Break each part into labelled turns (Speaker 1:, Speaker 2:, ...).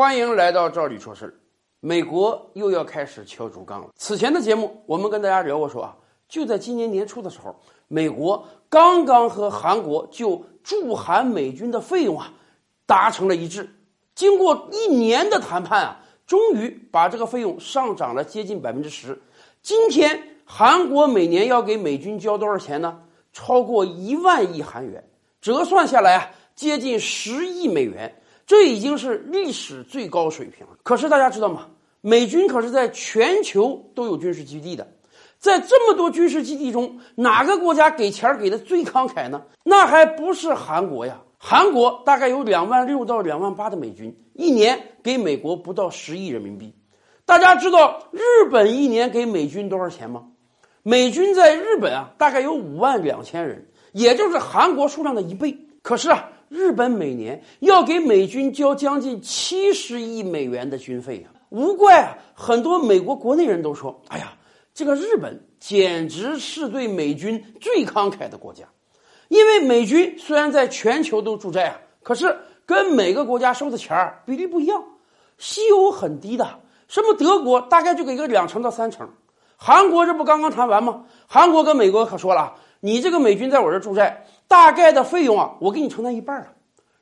Speaker 1: 欢迎来到赵李说事儿。美国又要开始敲竹杠了。此前的节目我们跟大家聊过，说啊，就在今年年初的时候，美国刚刚和韩国就驻韩美军的费用啊达成了一致。经过一年的谈判啊，终于把这个费用上涨了接近百分之十。今天韩国每年要给美军交多少钱呢？超过一万亿韩元，折算下来啊，接近十亿美元。这已经是历史最高水平了。可是大家知道吗？美军可是在全球都有军事基地的，在这么多军事基地中，哪个国家给钱给的最慷慨呢？那还不是韩国呀！韩国大概有两万六到两万八的美军，一年给美国不到十亿人民币。大家知道日本一年给美军多少钱吗？美军在日本啊，大概有五万两千人，也就是韩国数量的一倍。可是啊。日本每年要给美军交将近七十亿美元的军费啊，无怪啊，很多美国国内人都说：“哎呀，这个日本简直是对美军最慷慨的国家。”因为美军虽然在全球都驻寨啊，可是跟每个国家收的钱儿比例不一样，西欧很低的，什么德国大概就给个两成到三成，韩国这不刚刚谈完吗？韩国跟美国可说了。你这个美军在我这驻寨，大概的费用啊，我给你承担一半了。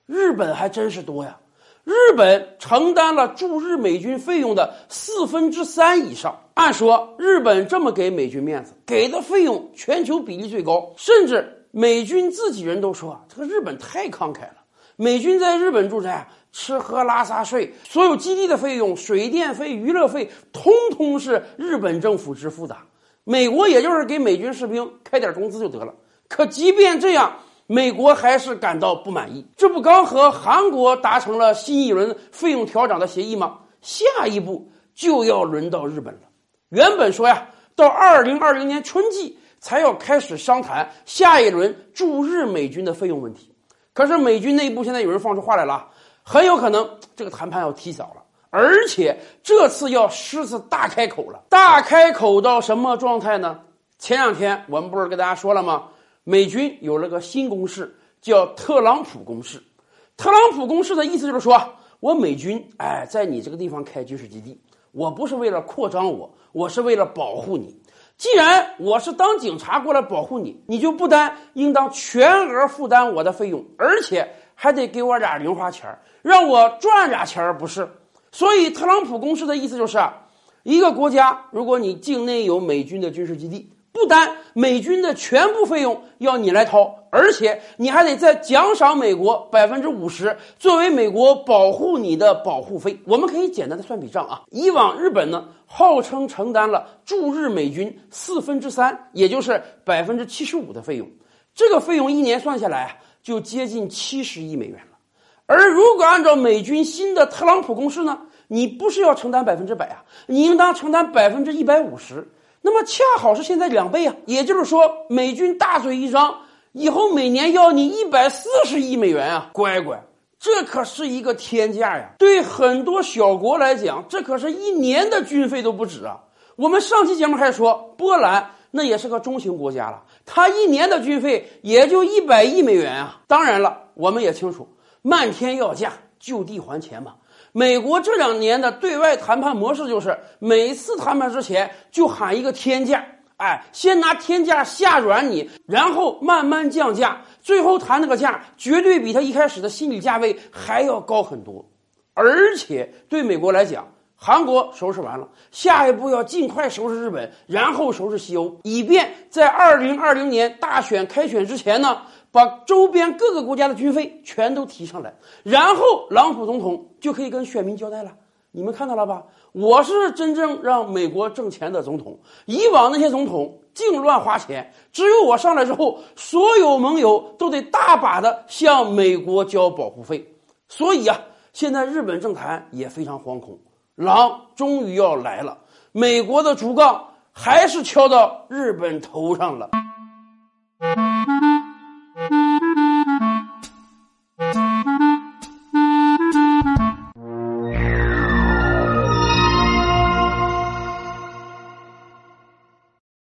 Speaker 1: 日本还真是多呀，日本承担了驻日美军费用的四分之三以上。按说日本这么给美军面子，给的费用全球比例最高，甚至美军自己人都说啊，这个日本太慷慨了。美军在日本驻寨，吃喝拉撒睡，所有基地的费用、水电费、娱乐费，通通是日本政府支付的。美国也就是给美军士兵开点工资就得了，可即便这样，美国还是感到不满意。这不刚和韩国达成了新一轮费用调整的协议吗？下一步就要轮到日本了。原本说呀，到二零二零年春季才要开始商谈下一轮驻日美军的费用问题，可是美军内部现在有人放出话来了，很有可能这个谈判要提早了。而且这次要狮子大开口了，大开口到什么状态呢？前两天我们不是跟大家说了吗？美军有了个新公式，叫特朗普公式。特朗普公式的意思就是说，我美军哎，在你这个地方开军事基地，我不是为了扩张我，我是为了保护你。既然我是当警察过来保护你，你就不单应当全额负担我的费用，而且还得给我点零花钱，让我赚点钱，不是？所以，特朗普公式的意思就是，一个国家，如果你境内有美军的军事基地，不单美军的全部费用要你来掏，而且你还得再奖赏美国百分之五十，作为美国保护你的保护费。我们可以简单的算笔账啊，以往日本呢号称承担了驻日美军四分之三，也就是百分之七十五的费用，这个费用一年算下来啊就接近七十亿美元了。而如果按照美军新的特朗普公式呢，你不是要承担百分之百啊，你应当承担百分之一百五十，那么恰好是现在两倍啊。也就是说，美军大嘴一张，以后每年要你一百四十亿美元啊，乖乖，这可是一个天价呀！对很多小国来讲，这可是一年的军费都不止啊。我们上期节目还说，波兰那也是个中型国家了，它一年的军费也就一百亿美元啊。当然了，我们也清楚。漫天要价，就地还钱嘛。美国这两年的对外谈判模式就是，每次谈判之前就喊一个天价，哎，先拿天价吓软你，然后慢慢降价，最后谈那个价绝对比他一开始的心理价位还要高很多。而且对美国来讲，韩国收拾完了，下一步要尽快收拾日本，然后收拾西欧，以便在二零二零年大选开选之前呢。把周边各个国家的军费全都提上来，然后朗普总统就可以跟选民交代了。你们看到了吧？我是真正让美国挣钱的总统。以往那些总统净乱花钱，只有我上来之后，所有盟友都得大把的向美国交保护费。所以啊，现在日本政坛也非常惶恐，狼终于要来了。美国的竹杠还是敲到日本头上了。